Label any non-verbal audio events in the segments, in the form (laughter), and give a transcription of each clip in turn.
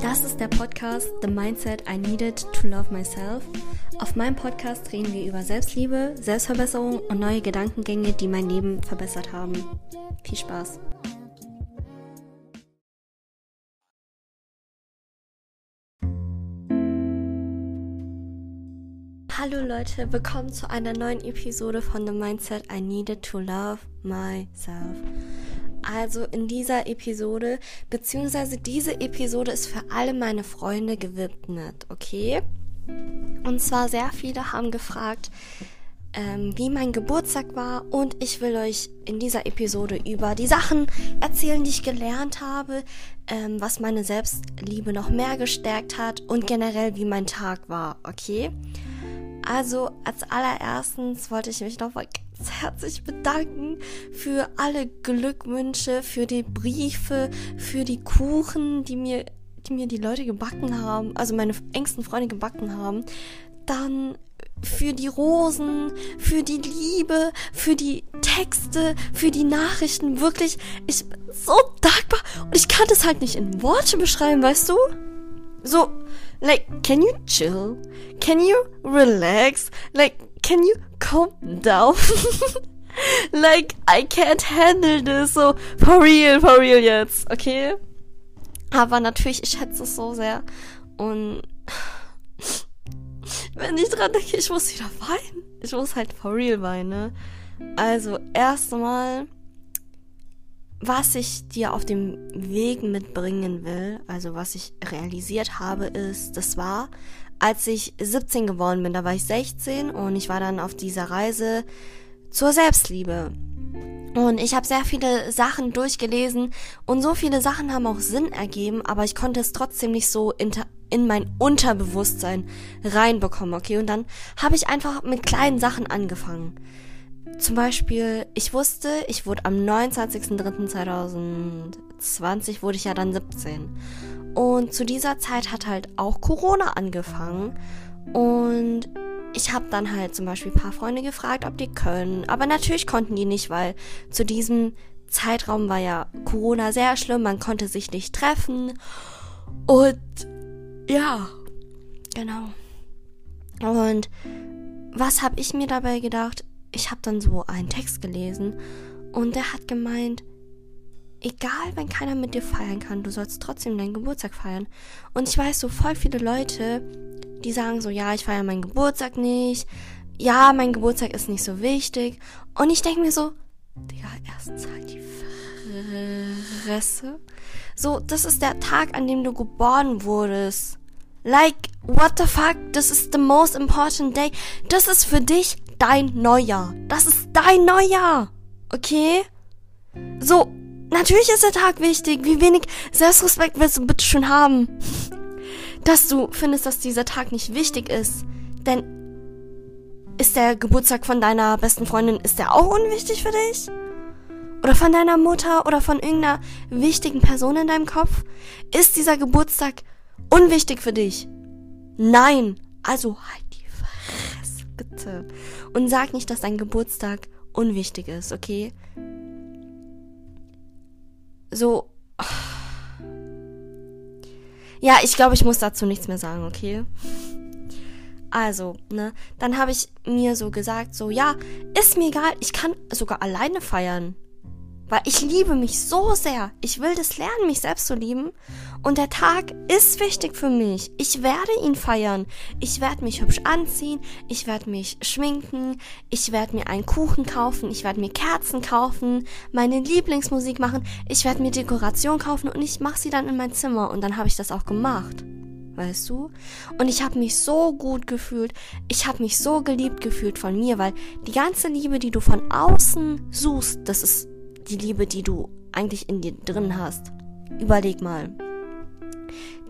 Das ist der Podcast The Mindset I Needed to Love Myself. Auf meinem Podcast reden wir über Selbstliebe, Selbstverbesserung und neue Gedankengänge, die mein Leben verbessert haben. Viel Spaß! Hallo Leute, willkommen zu einer neuen Episode von The Mindset I Needed to Love Myself. Also in dieser Episode, beziehungsweise diese Episode ist für alle meine Freunde gewidmet, okay? Und zwar sehr viele haben gefragt, ähm, wie mein Geburtstag war und ich will euch in dieser Episode über die Sachen erzählen, die ich gelernt habe, ähm, was meine Selbstliebe noch mehr gestärkt hat und generell wie mein Tag war, okay? Also als allererstens wollte ich mich nochmal ganz herzlich bedanken für alle Glückwünsche, für die Briefe, für die Kuchen, die mir, die mir die Leute gebacken haben, also meine engsten Freunde gebacken haben. Dann für die Rosen, für die Liebe, für die Texte, für die Nachrichten. Wirklich, ich bin so dankbar. Und ich kann das halt nicht in Worte beschreiben, weißt du? So, like, can you chill? Can you relax? Like, can you calm down? (laughs) like, I can't handle this. So, for real, for real jetzt, okay? Aber natürlich, ich schätze es so sehr. Und (sighs) wenn ich dran denke, ich muss wieder weinen. Ich muss halt for real weinen, ne? Also, erstmal was ich dir auf dem Weg mitbringen will, also was ich realisiert habe, ist, das war, als ich 17 geworden bin, da war ich 16 und ich war dann auf dieser Reise zur Selbstliebe. Und ich habe sehr viele Sachen durchgelesen und so viele Sachen haben auch Sinn ergeben, aber ich konnte es trotzdem nicht so in mein Unterbewusstsein reinbekommen, okay? Und dann habe ich einfach mit kleinen Sachen angefangen. Zum Beispiel, ich wusste, ich wurde am 29.03.2020 wurde ich ja dann 17. Und zu dieser Zeit hat halt auch Corona angefangen. Und ich habe dann halt zum Beispiel ein paar Freunde gefragt, ob die können. Aber natürlich konnten die nicht, weil zu diesem Zeitraum war ja Corona sehr schlimm. Man konnte sich nicht treffen. Und ja, genau. Und was habe ich mir dabei gedacht? ich habe dann so einen Text gelesen und der hat gemeint, egal wenn keiner mit dir feiern kann, du sollst trotzdem deinen Geburtstag feiern. Und ich weiß so voll viele Leute, die sagen so, ja, ich feiere meinen Geburtstag nicht, ja, mein Geburtstag ist nicht so wichtig. Und ich denke mir so, Digga, erstens halt die Fresse. So, das ist der Tag, an dem du geboren wurdest. Like, what the fuck? Das ist the most important day. Das ist für dich dein Neujahr. Das ist dein Neujahr. Okay? So, natürlich ist der Tag wichtig. Wie wenig Selbstrespekt willst du bitte schon haben? Dass du findest, dass dieser Tag nicht wichtig ist. Denn ist der Geburtstag von deiner besten Freundin, ist der auch unwichtig für dich? Oder von deiner Mutter oder von irgendeiner wichtigen Person in deinem Kopf? Ist dieser Geburtstag unwichtig für dich? Nein. Also halt bitte. Und sag nicht, dass dein Geburtstag unwichtig ist, okay? So. Ja, ich glaube, ich muss dazu nichts mehr sagen, okay? Also, ne, dann habe ich mir so gesagt, so, ja, ist mir egal, ich kann sogar alleine feiern. Weil ich liebe mich so sehr. Ich will das lernen, mich selbst zu lieben. Und der Tag ist wichtig für mich. Ich werde ihn feiern. Ich werde mich hübsch anziehen. Ich werde mich schminken. Ich werde mir einen Kuchen kaufen. Ich werde mir Kerzen kaufen. Meine Lieblingsmusik machen. Ich werde mir Dekoration kaufen und ich mache sie dann in mein Zimmer. Und dann habe ich das auch gemacht. Weißt du? Und ich habe mich so gut gefühlt. Ich habe mich so geliebt gefühlt von mir, weil die ganze Liebe, die du von außen suchst, das ist die Liebe, die du eigentlich in dir drin hast. Überleg mal.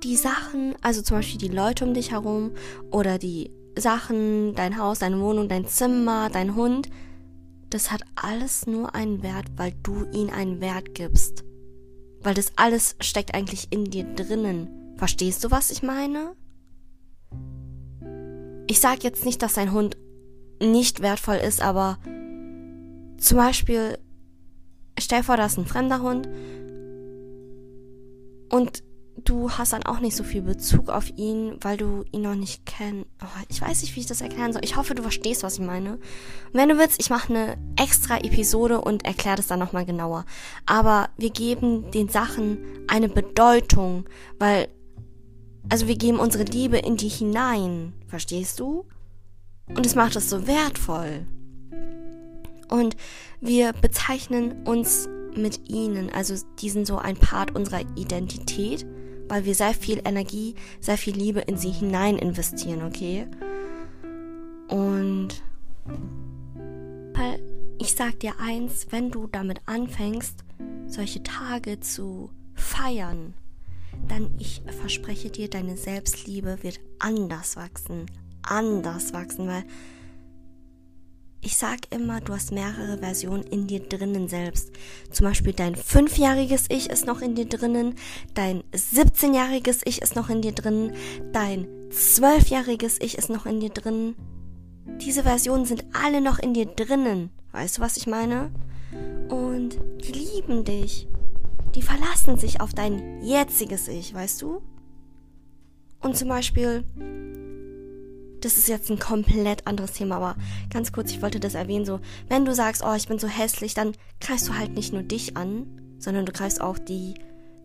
Die Sachen, also zum Beispiel die Leute um dich herum oder die Sachen, dein Haus, deine Wohnung, dein Zimmer, dein Hund, das hat alles nur einen Wert, weil du ihnen einen Wert gibst. Weil das alles steckt eigentlich in dir drinnen. Verstehst du, was ich meine? Ich sag jetzt nicht, dass dein Hund nicht wertvoll ist, aber zum Beispiel stell vor, da ist ein fremder Hund Und du hast dann auch nicht so viel Bezug auf ihn, weil du ihn noch nicht kennst. Oh, ich weiß nicht, wie ich das erklären soll. Ich hoffe, du verstehst, was ich meine. Und wenn du willst, ich mache eine extra Episode und erkläre das dann nochmal genauer. Aber wir geben den Sachen eine Bedeutung, weil, also wir geben unsere Liebe in die hinein. Verstehst du? Und es macht es so wertvoll. Und wir bezeichnen uns mit ihnen, also die sind so ein Part unserer Identität weil wir sehr viel Energie, sehr viel Liebe in sie hinein investieren, okay? Und ich sag dir eins, wenn du damit anfängst, solche Tage zu feiern, dann ich verspreche dir, deine Selbstliebe wird anders wachsen, anders wachsen, weil ich sag immer, du hast mehrere Versionen in dir drinnen selbst. Zum Beispiel dein fünfjähriges Ich ist noch in dir drinnen, dein 17-jähriges Ich ist noch in dir drinnen, dein zwölfjähriges Ich ist noch in dir drinnen. Diese Versionen sind alle noch in dir drinnen. Weißt du, was ich meine? Und die lieben dich. Die verlassen sich auf dein jetziges Ich, weißt du? Und zum Beispiel, das ist jetzt ein komplett anderes Thema, aber ganz kurz, ich wollte das erwähnen, so, wenn du sagst, oh, ich bin so hässlich, dann greifst du halt nicht nur dich an, sondern du greifst auch die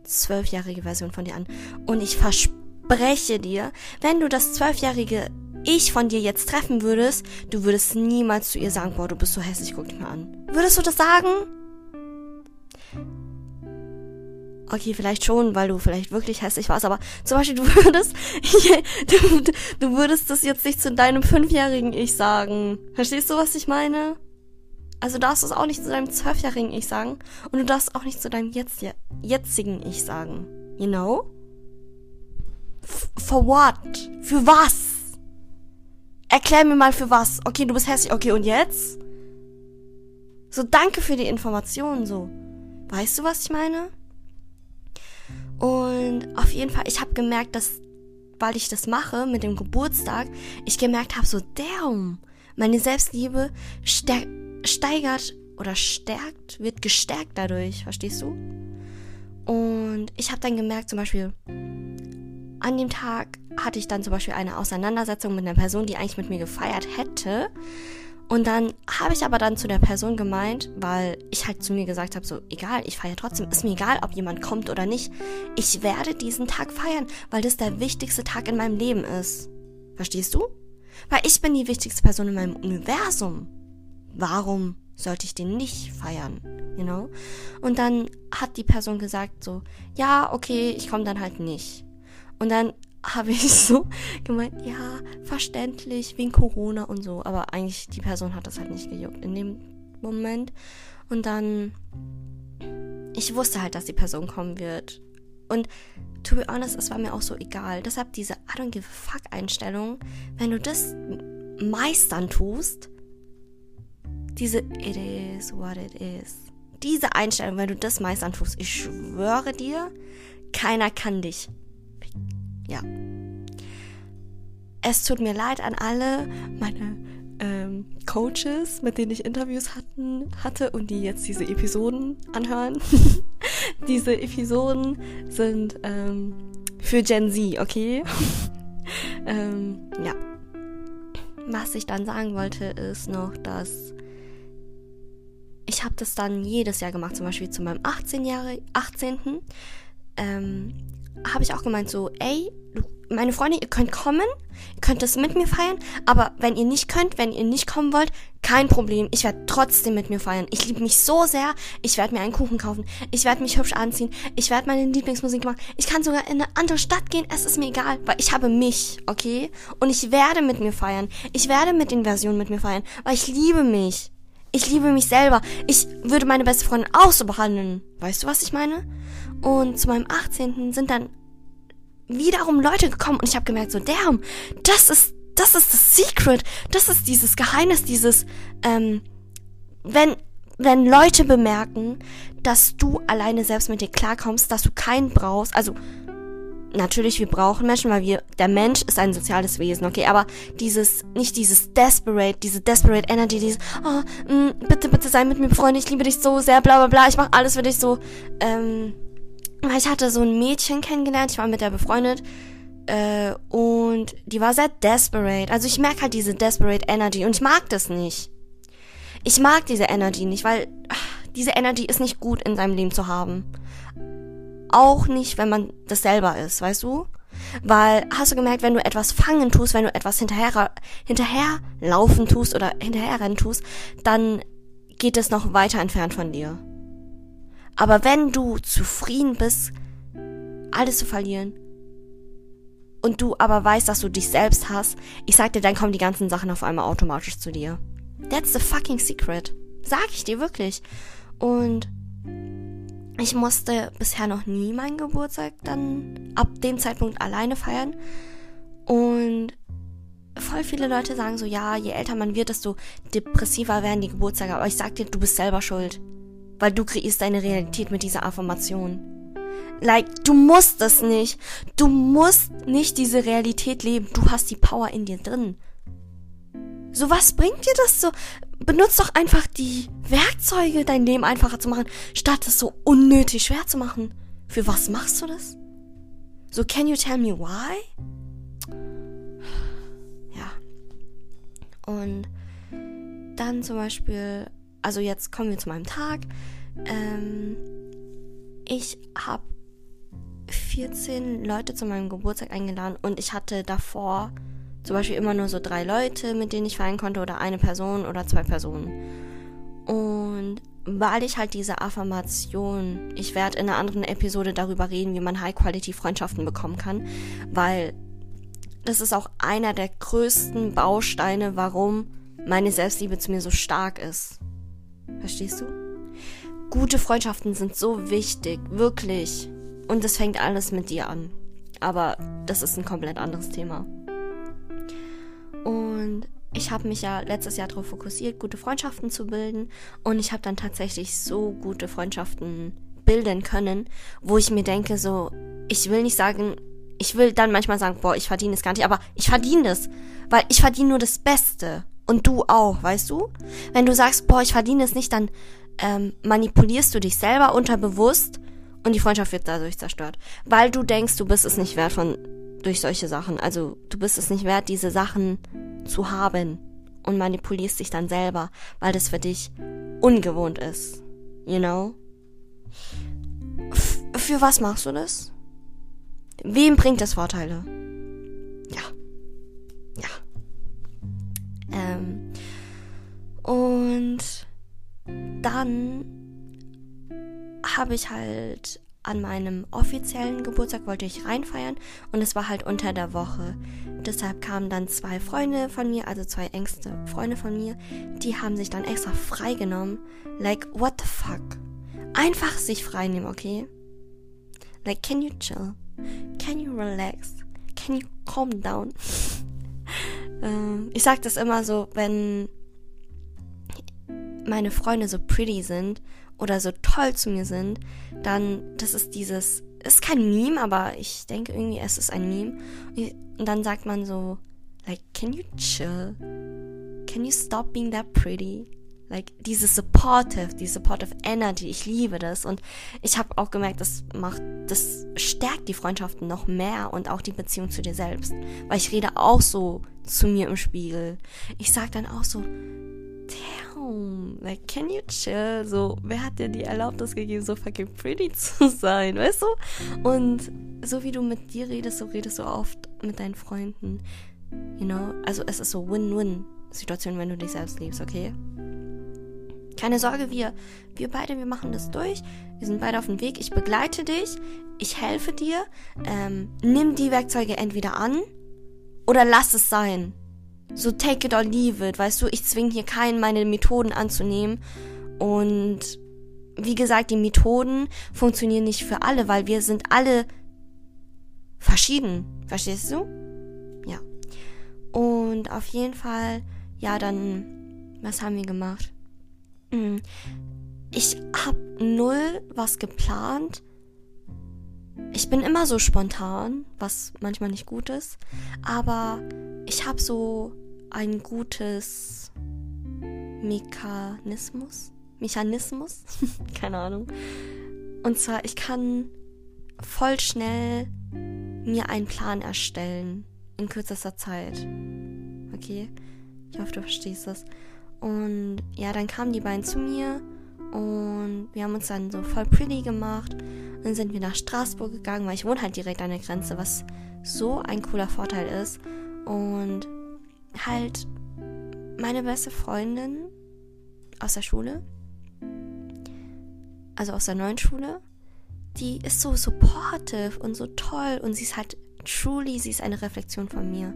zwölfjährige Version von dir an. Und ich verspreche dir, wenn du das zwölfjährige ich von dir jetzt treffen würdest, du würdest niemals zu ihr sagen, boah, du bist so hässlich, guck dich mal an. Würdest du das sagen? Okay, vielleicht schon, weil du vielleicht wirklich hässlich warst, aber zum Beispiel, du (laughs) würdest, du, du würdest das jetzt nicht zu deinem fünfjährigen Ich sagen. Verstehst du, was ich meine? Also darfst du es auch nicht zu deinem zwölfjährigen Ich sagen und du darfst auch nicht zu deinem jetzt, jetzigen Ich sagen. You know? F for what? Für was? Erklär mir mal für was. Okay, du bist hässlich. Okay, und jetzt? So, danke für die Informationen, so. Weißt du, was ich meine? Und auf jeden Fall, ich habe gemerkt, dass, weil ich das mache mit dem Geburtstag, ich gemerkt habe, so, damn, meine Selbstliebe steigert oder stärkt, wird gestärkt dadurch, verstehst du? Und ich habe dann gemerkt, zum Beispiel, an dem Tag hatte ich dann zum Beispiel eine Auseinandersetzung mit einer Person, die eigentlich mit mir gefeiert hätte. Und dann habe ich aber dann zu der Person gemeint, weil ich halt zu mir gesagt habe, so egal, ich feiere trotzdem, ist mir egal, ob jemand kommt oder nicht. Ich werde diesen Tag feiern, weil das der wichtigste Tag in meinem Leben ist. Verstehst du? Weil ich bin die wichtigste Person in meinem Universum. Warum sollte ich den nicht feiern? You know? Und dann hat die Person gesagt so, ja, okay, ich komme dann halt nicht. Und dann habe ich (laughs) so gemeint, ja, verständlich, wegen Corona und so. Aber eigentlich, die Person hat das halt nicht gejuckt in dem Moment. Und dann, ich wusste halt, dass die Person kommen wird. Und to be honest, es war mir auch so egal. Deshalb diese I don't give a fuck Einstellung, wenn du das meistern tust, diese it is what it is. Diese Einstellung, wenn du das meistern tust, ich schwöre dir, keiner kann dich ja. Es tut mir leid an alle meine ähm, Coaches, mit denen ich Interviews hatten, hatte und die jetzt diese Episoden anhören. (laughs) diese Episoden sind ähm, für Gen Z, okay? (laughs) ähm, ja. Was ich dann sagen wollte, ist noch, dass ich habe das dann jedes Jahr gemacht, zum Beispiel zu meinem 18. Jahre, 18 ähm, habe ich auch gemeint so, ey, meine Freunde, ihr könnt kommen, ihr könnt das mit mir feiern, aber wenn ihr nicht könnt, wenn ihr nicht kommen wollt, kein Problem, ich werde trotzdem mit mir feiern. Ich liebe mich so sehr, ich werde mir einen Kuchen kaufen, ich werde mich hübsch anziehen, ich werde meine Lieblingsmusik machen, ich kann sogar in eine andere Stadt gehen, es ist mir egal, weil ich habe mich, okay? Und ich werde mit mir feiern, ich werde mit den Versionen mit mir feiern, weil ich liebe mich. Ich liebe mich selber. Ich würde meine beste Freundin auch so behandeln. Weißt du, was ich meine? Und zu meinem 18. sind dann wiederum Leute gekommen und ich habe gemerkt, so, damn, das ist, das ist das Secret. Das ist dieses Geheimnis, dieses, ähm, wenn, wenn Leute bemerken, dass du alleine selbst mit dir klarkommst, dass du keinen brauchst, also natürlich, wir brauchen Menschen, weil wir, der Mensch ist ein soziales Wesen, okay, aber dieses, nicht dieses desperate, diese desperate Energy, dieses, oh, mh, mm, bitte, bitte sei mit mir Freunde, ich liebe dich so sehr, bla, bla, bla, ich mach alles für dich so, ähm, ich hatte so ein Mädchen kennengelernt, ich war mit der befreundet äh, und die war sehr desperate. Also ich merke halt diese desperate Energy und ich mag das nicht. Ich mag diese Energy nicht, weil ach, diese Energy ist nicht gut in seinem Leben zu haben. Auch nicht, wenn man das selber ist, weißt du? Weil, hast du gemerkt, wenn du etwas fangen tust, wenn du etwas hinterher, hinterherlaufen tust oder hinterherrennen tust, dann geht es noch weiter entfernt von dir. Aber wenn du zufrieden bist, alles zu verlieren, und du aber weißt, dass du dich selbst hast, ich sag dir, dann kommen die ganzen Sachen auf einmal automatisch zu dir. That's the fucking secret. Sag ich dir wirklich. Und ich musste bisher noch nie meinen Geburtstag dann ab dem Zeitpunkt alleine feiern. Und voll viele Leute sagen so, ja, je älter man wird, desto depressiver werden die Geburtstage. Aber ich sag dir, du bist selber schuld. Weil du kreierst deine Realität mit dieser Affirmation. Like, du musst es nicht. Du musst nicht diese Realität leben. Du hast die Power in dir drin. So, was bringt dir das so? Benutzt doch einfach die Werkzeuge, dein Leben einfacher zu machen, statt es so unnötig schwer zu machen. Für was machst du das? So, can you tell me why? Ja. Und dann zum Beispiel, also jetzt kommen wir zu meinem Tag. Ähm, ich habe 14 Leute zu meinem Geburtstag eingeladen und ich hatte davor zum Beispiel immer nur so drei Leute, mit denen ich feiern konnte oder eine Person oder zwei Personen. Und weil ich halt diese Affirmation, ich werde in einer anderen Episode darüber reden, wie man High-Quality-Freundschaften bekommen kann, weil das ist auch einer der größten Bausteine, warum meine Selbstliebe zu mir so stark ist. Verstehst du? Gute Freundschaften sind so wichtig, wirklich. Und es fängt alles mit dir an. Aber das ist ein komplett anderes Thema. Und ich habe mich ja letztes Jahr darauf fokussiert, gute Freundschaften zu bilden. Und ich habe dann tatsächlich so gute Freundschaften bilden können, wo ich mir denke, so, ich will nicht sagen, ich will dann manchmal sagen, boah, ich verdiene es gar nicht, aber ich verdiene das, weil ich verdiene nur das Beste. Und du auch, weißt du? Wenn du sagst, boah, ich verdiene es nicht, dann ähm, manipulierst du dich selber unterbewusst und die Freundschaft wird dadurch zerstört. Weil du denkst, du bist es nicht wert von durch solche Sachen. Also du bist es nicht wert, diese Sachen zu haben und manipulierst dich dann selber, weil das für dich ungewohnt ist. You know? F für was machst du das? Wem bringt das Vorteile? Ja. Ja. Ähm. Und dann habe ich halt an meinem offiziellen Geburtstag wollte ich reinfeiern und es war halt unter der Woche. Deshalb kamen dann zwei Freunde von mir, also zwei engste Freunde von mir, die haben sich dann extra freigenommen. Like, what the fuck? Einfach sich freinehmen, okay? Like, can you chill? Can you relax? Can you calm down? (laughs) ähm, ich sag das immer so, wenn meine Freunde so pretty sind oder so toll zu mir sind, dann, das ist dieses, ist kein Meme, aber ich denke irgendwie, es ist ein Meme. Und dann sagt man so, like, can you chill? Can you stop being that pretty? Like, diese supportive, die supportive Energy, ich liebe das. Und ich habe auch gemerkt, das macht, das stärkt die Freundschaften noch mehr und auch die Beziehung zu dir selbst. Weil ich rede auch so zu mir im Spiegel. Ich sag dann auch so, damn, like, can you chill? So, wer hat dir die Erlaubnis gegeben, so fucking pretty zu (laughs) sein, weißt du? Und so wie du mit dir redest, so redest du oft mit deinen Freunden, you know? Also, es ist so Win-Win-Situation, wenn du dich selbst liebst, okay? Keine Sorge, wir, wir beide, wir machen das durch. Wir sind beide auf dem Weg. Ich begleite dich. Ich helfe dir. Ähm, nimm die Werkzeuge entweder an oder lass es sein. So take it or leave it, weißt du, ich zwinge hier keinen, meine Methoden anzunehmen. Und wie gesagt, die Methoden funktionieren nicht für alle, weil wir sind alle verschieden. Verstehst du? Ja. Und auf jeden Fall, ja, dann, was haben wir gemacht? Hm. Ich hab null was geplant. Ich bin immer so spontan, was manchmal nicht gut ist. Aber ich habe so ein gutes Mechanismus. Mechanismus? (laughs) Keine Ahnung. Und zwar, ich kann voll schnell mir einen Plan erstellen in kürzester Zeit. Okay? Ich hoffe, du verstehst das. Und ja, dann kamen die beiden zu mir und wir haben uns dann so voll pretty gemacht. Dann sind wir nach Straßburg gegangen, weil ich wohne halt direkt an der Grenze, was so ein cooler Vorteil ist. Und halt meine beste Freundin aus der Schule, also aus der neuen Schule, die ist so supportive und so toll und sie ist halt truly, sie ist eine Reflexion von mir.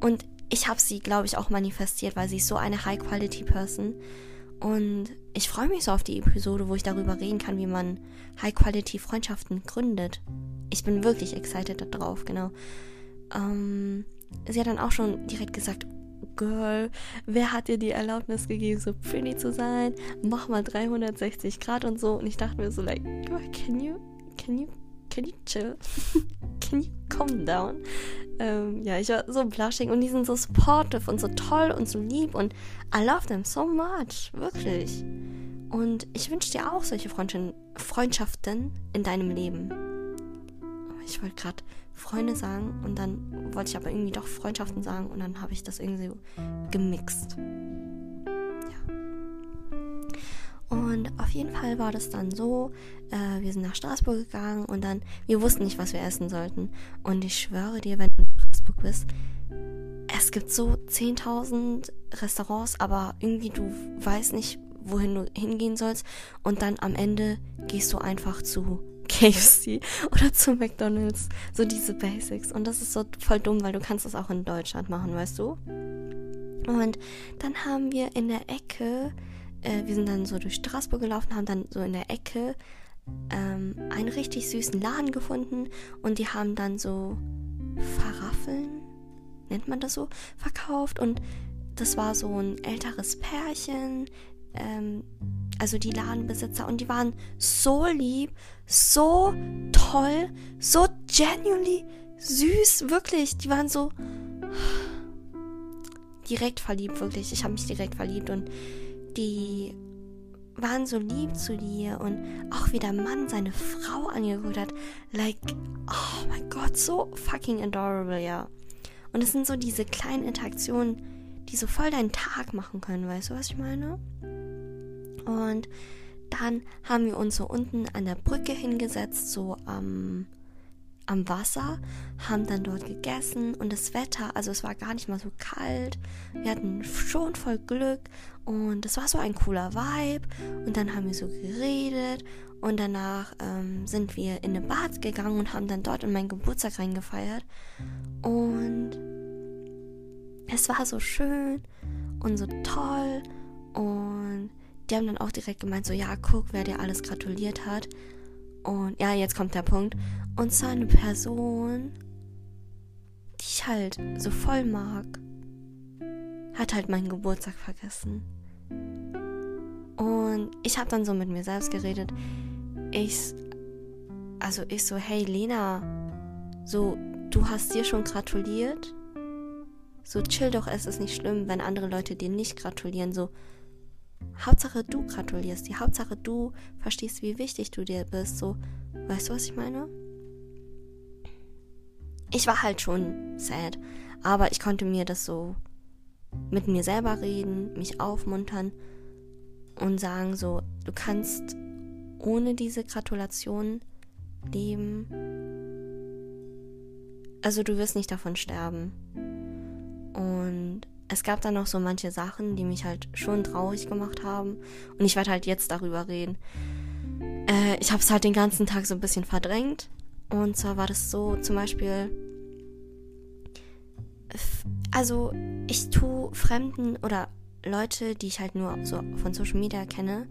Und ich habe sie, glaube ich, auch manifestiert, weil sie ist so eine High-Quality-Person. Und ich freue mich so auf die Episode, wo ich darüber reden kann, wie man High-Quality-Freundschaften gründet. Ich bin wirklich excited darauf, genau. Ähm, sie hat dann auch schon direkt gesagt, Girl, wer hat dir die Erlaubnis gegeben, so pretty zu sein? Mach mal 360 Grad und so. Und ich dachte mir so, like, can you, can you, can you chill? (laughs) can you calm down? Ähm, ja, ich war so blushing und die sind so supportive und so toll und so lieb und I love them so much, wirklich. Und ich wünsche dir auch solche Freundschaften in deinem Leben. Ich wollte gerade Freunde sagen und dann wollte ich aber irgendwie doch Freundschaften sagen und dann habe ich das irgendwie so gemixt. Und auf jeden Fall war das dann so, äh, wir sind nach Straßburg gegangen und dann, wir wussten nicht, was wir essen sollten. Und ich schwöre dir, wenn du in Straßburg bist, es gibt so 10.000 Restaurants, aber irgendwie du weißt nicht, wohin du hingehen sollst. Und dann am Ende gehst du einfach zu (laughs) KFC oder zu McDonald's. So diese Basics. Und das ist so voll dumm, weil du kannst das auch in Deutschland machen, weißt du? Und dann haben wir in der Ecke, äh, wir sind dann so durch Straßburg gelaufen, haben dann so in der Ecke ähm, einen richtig süßen Laden gefunden und die haben dann so Faraffeln, nennt man das so, verkauft und das war so ein älteres Pärchen, ähm, also die Ladenbesitzer, und die waren so lieb, so toll, so genuinely süß, wirklich. Die waren so direkt verliebt, wirklich. Ich habe mich direkt verliebt und die waren so lieb zu dir und auch wie der Mann seine Frau angeguckt hat. Like, oh mein Gott, so fucking adorable, ja. Und es sind so diese kleinen Interaktionen, die so voll deinen Tag machen können, weißt du, was ich meine? Und dann haben wir uns so unten an der Brücke hingesetzt, so am, am Wasser, haben dann dort gegessen und das Wetter, also es war gar nicht mal so kalt. Wir hatten schon voll Glück und es war so ein cooler Vibe. Und dann haben wir so geredet und danach ähm, sind wir in eine Bad gegangen und haben dann dort in meinen Geburtstag reingefeiert. Und es war so schön und so toll und die haben dann auch direkt gemeint, so ja, guck, wer dir alles gratuliert hat. Und ja, jetzt kommt der Punkt. Und zwar eine Person, die ich halt so voll mag, hat halt meinen Geburtstag vergessen. Und ich habe dann so mit mir selbst geredet. Ich, also ich so, hey Lena, so, du hast dir schon gratuliert? So, chill doch, es ist nicht schlimm, wenn andere Leute dir nicht gratulieren. So, Hauptsache du gratulierst die Hauptsache du verstehst, wie wichtig du dir bist. So, weißt du, was ich meine? Ich war halt schon sad, aber ich konnte mir das so mit mir selber reden, mich aufmuntern und sagen so, du kannst ohne diese Gratulation leben. Also du wirst nicht davon sterben. Und es gab dann noch so manche Sachen, die mich halt schon traurig gemacht haben. Und ich werde halt jetzt darüber reden. Äh, ich habe es halt den ganzen Tag so ein bisschen verdrängt. Und zwar war das so zum Beispiel. Also, ich tue Fremden oder Leute, die ich halt nur so von Social Media kenne,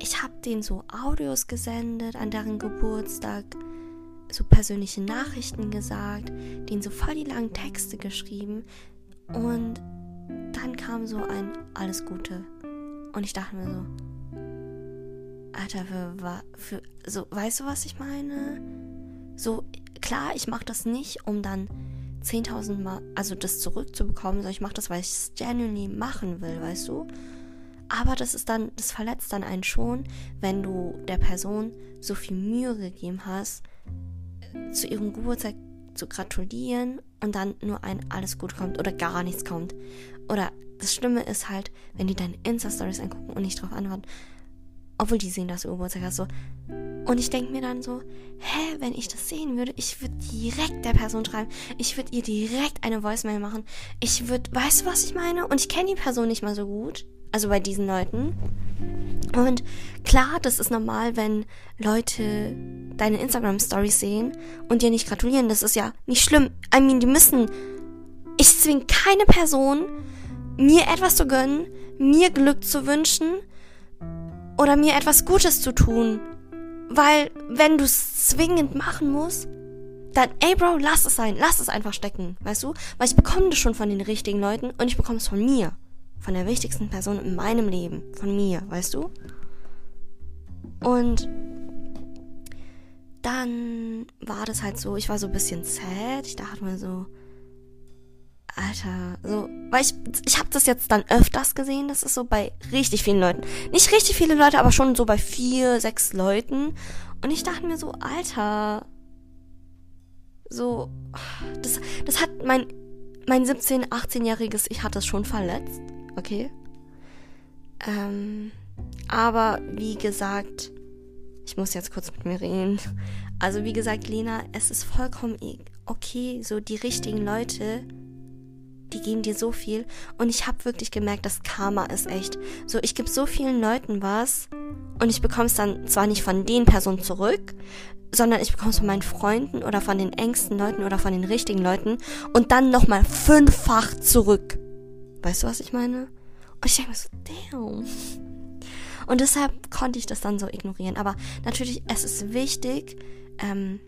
ich habe denen so Audios gesendet an deren Geburtstag, so persönliche Nachrichten gesagt, denen so voll die langen Texte geschrieben, und dann kam so ein Alles Gute. Und ich dachte mir so, Alter, für, für so, weißt du, was ich meine? So, klar, ich mache das nicht, um dann 10.000 Mal, also das zurückzubekommen, sondern ich mache das, weil ich es genuinely machen will, weißt du? Aber das ist dann, das verletzt dann einen schon, wenn du der Person so viel Mühe gegeben hast, zu ihrem Geburtstag zu gratulieren und dann nur ein alles gut kommt oder gar nichts kommt. Oder das Schlimme ist halt, wenn die deine Insta-Stories angucken und nicht drauf antworten, obwohl die sehen, dass du Geburtstag hast, so. Und ich denke mir dann so, hä, wenn ich das sehen würde, ich würde direkt der Person schreiben. Ich würde ihr direkt eine Voicemail machen. Ich würde, weißt du, was ich meine? Und ich kenne die Person nicht mal so gut. Also bei diesen Leuten. Und klar, das ist normal, wenn Leute deine Instagram-Stories sehen und dir nicht gratulieren. Das ist ja nicht schlimm. I mean, die müssen. Ich zwinge keine Person, mir etwas zu gönnen, mir Glück zu wünschen oder mir etwas Gutes zu tun. Weil, wenn du es zwingend machen musst, dann, ey Bro, lass es sein, lass es einfach stecken, weißt du? Weil ich bekomme das schon von den richtigen Leuten und ich bekomme es von mir. Von der wichtigsten Person in meinem Leben. Von mir, weißt du? Und dann war das halt so, ich war so ein bisschen sad. Ich dachte mir so, Alter, so, weil ich, ich habe das jetzt dann öfters gesehen, das ist so bei richtig vielen Leuten. Nicht richtig viele Leute, aber schon so bei vier, sechs Leuten. Und ich dachte mir so, Alter, so, das, das hat mein, mein 17-, 18-jähriges Ich hat das schon verletzt, okay? Ähm, aber wie gesagt, ich muss jetzt kurz mit mir reden. Also wie gesagt, Lena, es ist vollkommen e-, okay, so die richtigen Leute die geben dir so viel. Und ich habe wirklich gemerkt, das Karma ist echt. So, ich gebe so vielen Leuten was und ich bekomme es dann zwar nicht von den Personen zurück, sondern ich bekomme es von meinen Freunden oder von den engsten Leuten oder von den richtigen Leuten und dann nochmal fünffach zurück. Weißt du, was ich meine? Und ich denke mir so, damn. Und deshalb konnte ich das dann so ignorieren. Aber natürlich, es ist wichtig, ähm,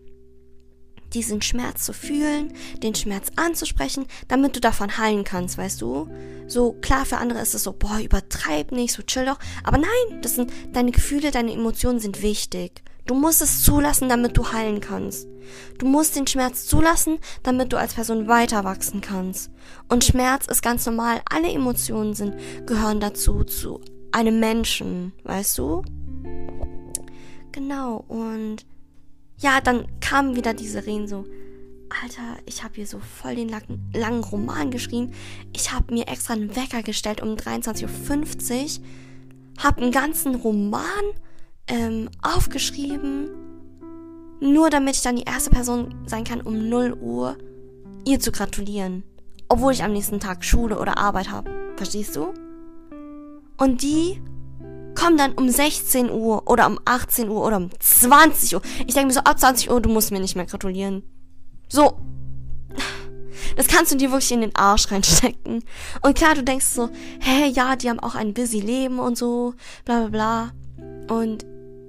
diesen Schmerz zu fühlen, den Schmerz anzusprechen, damit du davon heilen kannst, weißt du? So klar für andere ist es so, boah, übertreib nicht, so chill doch, aber nein, das sind deine Gefühle, deine Emotionen sind wichtig. Du musst es zulassen, damit du heilen kannst. Du musst den Schmerz zulassen, damit du als Person weiter wachsen kannst. Und Schmerz ist ganz normal. Alle Emotionen sind, gehören dazu, zu einem Menschen, weißt du? Genau, und ja, dann kamen wieder diese Reden so, Alter, ich habe hier so voll den langen, langen Roman geschrieben. Ich habe mir extra einen Wecker gestellt um 23.50 Uhr, habe einen ganzen Roman ähm, aufgeschrieben, nur damit ich dann die erste Person sein kann, um 0 Uhr ihr zu gratulieren. Obwohl ich am nächsten Tag Schule oder Arbeit habe. Verstehst du? Und die komm dann um 16 Uhr oder um 18 Uhr oder um 20 Uhr. Ich denke mir so, ab 20 Uhr, du musst mir nicht mehr gratulieren. So. Das kannst du dir wirklich in den Arsch reinstecken. Und klar, du denkst so, hä, ja, die haben auch ein busy Leben und so, bla bla bla. Und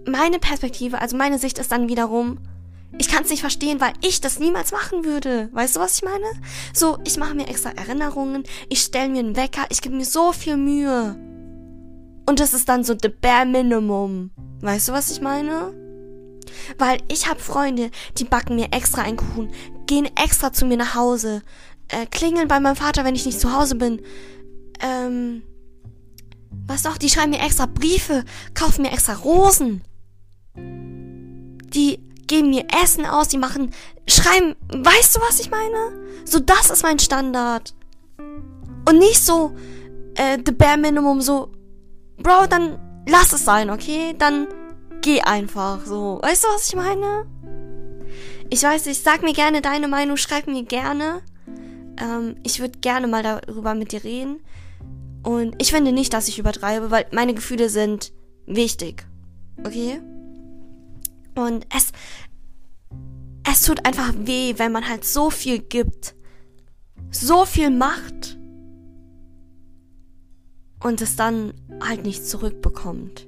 meine Perspektive, also meine Sicht ist dann wiederum, ich kann es nicht verstehen, weil ich das niemals machen würde. Weißt du, was ich meine? So, ich mache mir extra Erinnerungen, ich stelle mir einen Wecker, ich gebe mir so viel Mühe. Und das ist dann so the bare minimum. Weißt du, was ich meine? Weil ich habe Freunde, die backen mir extra einen Kuchen, gehen extra zu mir nach Hause, äh, klingeln bei meinem Vater, wenn ich nicht zu Hause bin. Ähm, was doch, die schreiben mir extra Briefe, kaufen mir extra Rosen. Die geben mir Essen aus, die machen, schreiben, weißt du, was ich meine? So, das ist mein Standard. Und nicht so, äh, the bare minimum, so, Bro, dann lass es sein, okay? Dann geh einfach so. Weißt du, was ich meine? Ich weiß nicht, sag mir gerne deine Meinung, schreib mir gerne. Ähm, ich würde gerne mal darüber mit dir reden. Und ich finde nicht, dass ich übertreibe, weil meine Gefühle sind wichtig. Okay? Und es, es tut einfach weh, wenn man halt so viel gibt. So viel macht und es dann halt nicht zurückbekommt.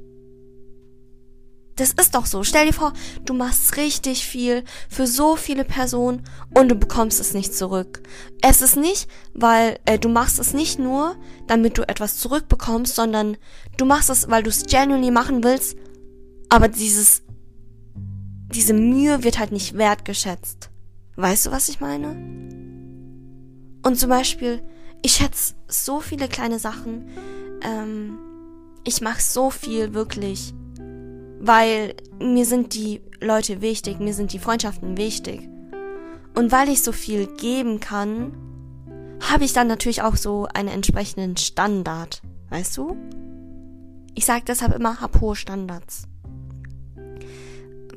Das ist doch so. Stell dir vor, du machst richtig viel für so viele Personen und du bekommst es nicht zurück. Es ist nicht, weil äh, du machst es nicht nur, damit du etwas zurückbekommst, sondern du machst es, weil du es genuinely machen willst, aber dieses diese Mühe wird halt nicht wertgeschätzt. Weißt du, was ich meine? Und zum Beispiel, ich schätze so viele kleine Sachen, ähm, ich mache so viel wirklich weil mir sind die Leute wichtig, mir sind die Freundschaften wichtig. Und weil ich so viel geben kann, habe ich dann natürlich auch so einen entsprechenden Standard. Weißt du? Ich sage deshalb immer, hab hohe Standards.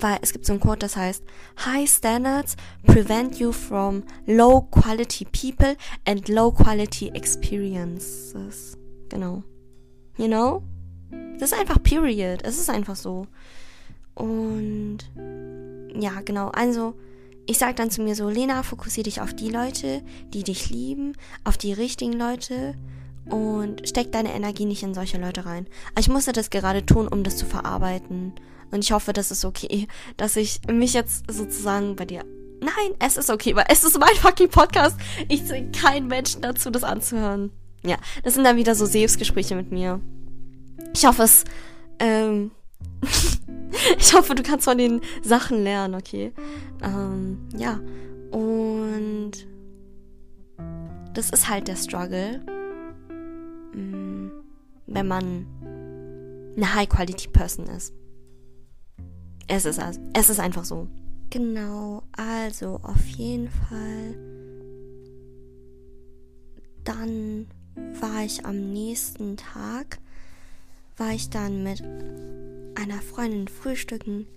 Weil es gibt so ein Quote, das heißt, High standards prevent you from low quality people and low quality experiences. Genau. You know? Das ist einfach period. Es ist einfach so. Und ja, genau. Also, ich sag dann zu mir so, Lena, fokussier dich auf die Leute, die dich lieben, auf die richtigen Leute und steck deine Energie nicht in solche Leute rein. Ich musste das gerade tun, um das zu verarbeiten. Und ich hoffe, das ist okay, dass ich mich jetzt sozusagen bei dir. Nein, es ist okay, weil es ist mein fucking Podcast. Ich zwinge keinen Menschen dazu, das anzuhören. Ja, das sind dann wieder so Selbstgespräche mit mir. Ich hoffe es, ähm, (laughs) ich hoffe, du kannst von den Sachen lernen, okay? Ähm, ja. Und das ist halt der Struggle, mm, wenn man eine High-Quality-Person ist. Es ist, es ist einfach so. Genau, also auf jeden Fall. Dann war ich am nächsten Tag, war ich dann mit einer Freundin frühstücken.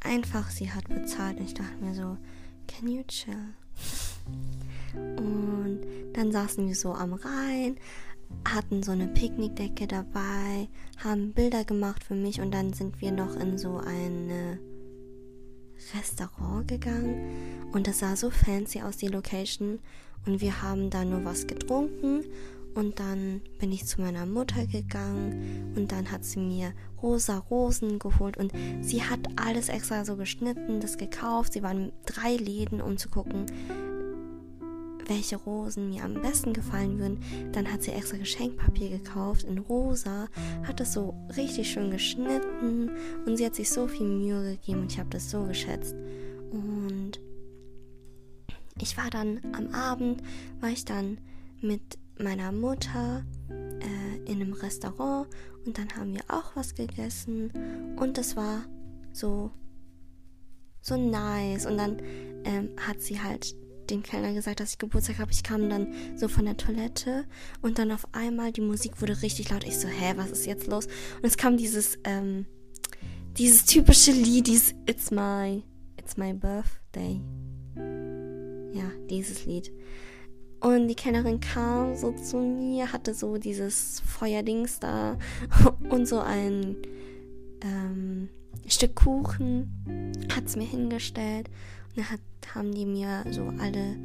Einfach, sie hat bezahlt. Ich dachte mir so, can you chill? Und dann saßen wir so am Rhein, hatten so eine Picknickdecke dabei, haben Bilder gemacht für mich und dann sind wir noch in so ein Restaurant gegangen und das sah so fancy aus, die Location. Und wir haben da nur was getrunken und dann bin ich zu meiner Mutter gegangen und dann hat sie mir rosa Rosen geholt und sie hat alles extra so geschnitten, das gekauft. Sie waren drei Läden, um zu gucken, welche Rosen mir am besten gefallen würden. Dann hat sie extra Geschenkpapier gekauft in rosa, hat es so richtig schön geschnitten und sie hat sich so viel Mühe gegeben und ich habe das so geschätzt. Und ich war dann am Abend, war ich dann mit meiner Mutter äh, in einem Restaurant und dann haben wir auch was gegessen und das war so so nice und dann ähm, hat sie halt dem Kellner gesagt, dass ich Geburtstag habe. Ich kam dann so von der Toilette und dann auf einmal die Musik wurde richtig laut. Ich so, hä, was ist jetzt los? Und es kam dieses, ähm, dieses typische Lied, dieses It's my, It's my birthday. Ja, dieses Lied. Und die Kellnerin kam so zu mir, hatte so dieses Feuerdings da (laughs) und so ein ähm, Stück Kuchen, hat es mir hingestellt hat haben die mir so alle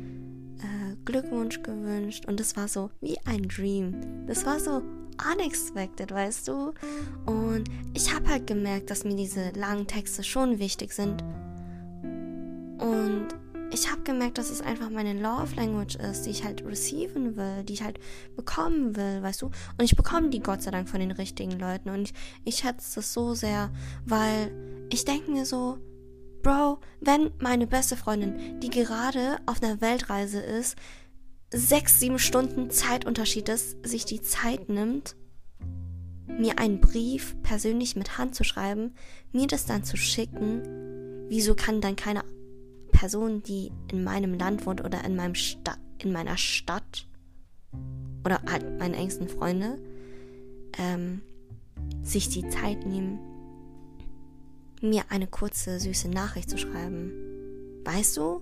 äh, Glückwunsch gewünscht und das war so wie ein Dream. Das war so unexpected, weißt du? Und ich habe halt gemerkt, dass mir diese langen Texte schon wichtig sind. Und ich habe gemerkt, dass es einfach meine Love Language ist, die ich halt receiven will, die ich halt bekommen will, weißt du? Und ich bekomme die Gott sei Dank von den richtigen Leuten. Und ich, ich schätze das so sehr, weil ich denke mir so, Bro, wenn meine beste Freundin, die gerade auf einer Weltreise ist, sechs, sieben Stunden Zeitunterschied ist, sich die Zeit nimmt, mir einen Brief persönlich mit Hand zu schreiben, mir das dann zu schicken, wieso kann dann keine Person, die in meinem Land wohnt oder in meinem Sta in meiner Stadt oder halt meine engsten Freunde, ähm, sich die Zeit nehmen, mir eine kurze, süße Nachricht zu schreiben. Weißt du?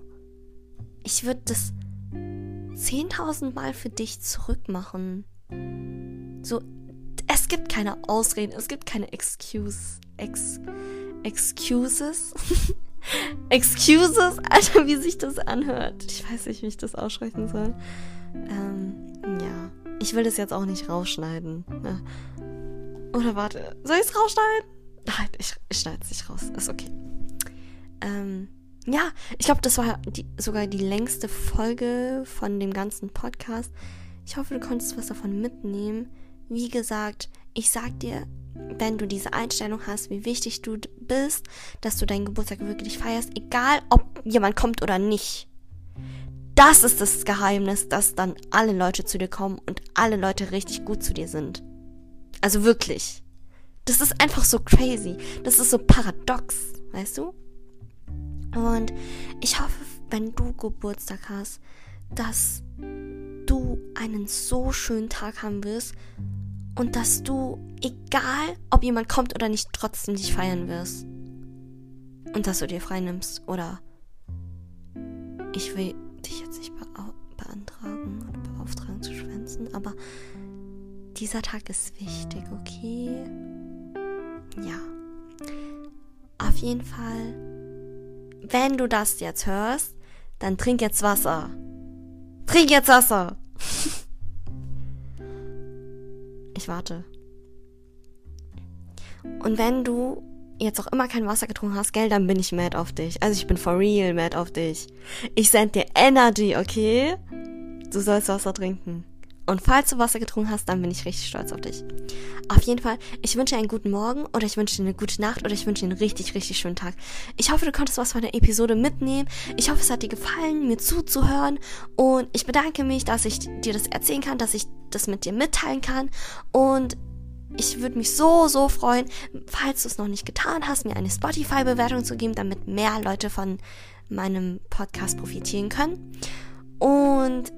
Ich würde das 10.000 Mal für dich zurückmachen. So, es gibt keine Ausreden, es gibt keine Excuse, ex, Excuses. (laughs) Excuses, Alter, wie sich das anhört. Ich weiß nicht, wie ich das aussprechen soll. Ähm, ja. Ich will das jetzt auch nicht rausschneiden. Ne? Oder warte, soll ich es rausschneiden? Nein, ich, ich schneide es nicht raus. Ist okay. Ähm, ja, ich glaube, das war die, sogar die längste Folge von dem ganzen Podcast. Ich hoffe, du konntest was davon mitnehmen. Wie gesagt, ich sag dir, wenn du diese Einstellung hast, wie wichtig du bist, dass du deinen Geburtstag wirklich feierst, egal ob jemand kommt oder nicht. Das ist das Geheimnis, dass dann alle Leute zu dir kommen und alle Leute richtig gut zu dir sind. Also wirklich. Das ist einfach so crazy. Das ist so paradox, weißt du? Und ich hoffe, wenn du Geburtstag hast, dass du einen so schönen Tag haben wirst und dass du, egal ob jemand kommt oder nicht, trotzdem dich feiern wirst. Und dass du dir frei nimmst oder ich will dich jetzt nicht beantragen oder beauftragen zu schwänzen, aber dieser Tag ist wichtig, okay? Ja. Auf jeden Fall, wenn du das jetzt hörst, dann trink jetzt Wasser. Trink jetzt Wasser. (laughs) ich warte. Und wenn du jetzt auch immer kein Wasser getrunken hast, gell, dann bin ich mad auf dich. Also ich bin for real mad auf dich. Ich send dir Energy, okay? Du sollst Wasser trinken. Und falls du Wasser getrunken hast, dann bin ich richtig stolz auf dich. Auf jeden Fall, ich wünsche dir einen guten Morgen oder ich wünsche dir eine gute Nacht oder ich wünsche dir einen richtig, richtig schönen Tag. Ich hoffe, du konntest was von der Episode mitnehmen. Ich hoffe, es hat dir gefallen, mir zuzuhören. Und ich bedanke mich, dass ich dir das erzählen kann, dass ich das mit dir mitteilen kann. Und ich würde mich so, so freuen, falls du es noch nicht getan hast, mir eine Spotify-Bewertung zu geben, damit mehr Leute von meinem Podcast profitieren können. Und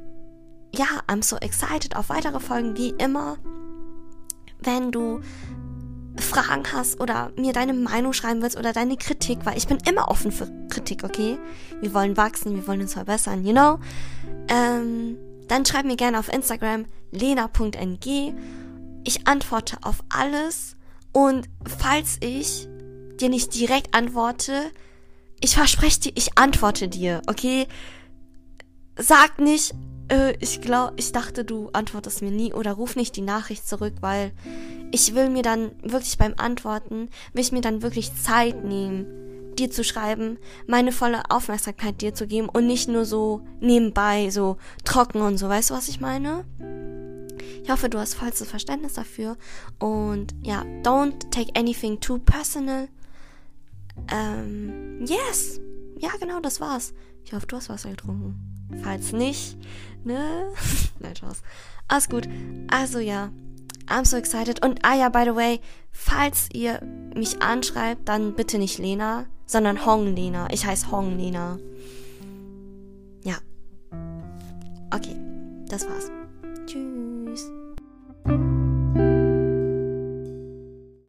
ja, I'm so excited auf weitere Folgen, wie immer. Wenn du Fragen hast oder mir deine Meinung schreiben willst oder deine Kritik, weil ich bin immer offen für Kritik, okay? Wir wollen wachsen, wir wollen uns verbessern, you know? Ähm, dann schreib mir gerne auf Instagram lena.ng ich antworte auf alles und falls ich dir nicht direkt antworte, ich verspreche dir, ich antworte dir, okay? Sag nicht, äh, ich glaube, ich dachte, du antwortest mir nie oder ruf nicht die Nachricht zurück, weil ich will mir dann wirklich beim Antworten, will ich mir dann wirklich Zeit nehmen, dir zu schreiben, meine volle Aufmerksamkeit dir zu geben und nicht nur so nebenbei, so trocken und so, weißt du, was ich meine? Ich hoffe, du hast vollstes Verständnis dafür. Und ja, don't take anything too personal. Ähm, yes. Ja, genau, das war's. Ich hoffe, du hast Wasser getrunken. Falls nicht, ne? (laughs) Nein, Spaß. Alles gut. Also ja, I'm so excited. Und ah ja, by the way, falls ihr mich anschreibt, dann bitte nicht Lena, sondern Hong Lena. Ich heiße Hong Lena. Ja. Okay, das war's. Tschüss.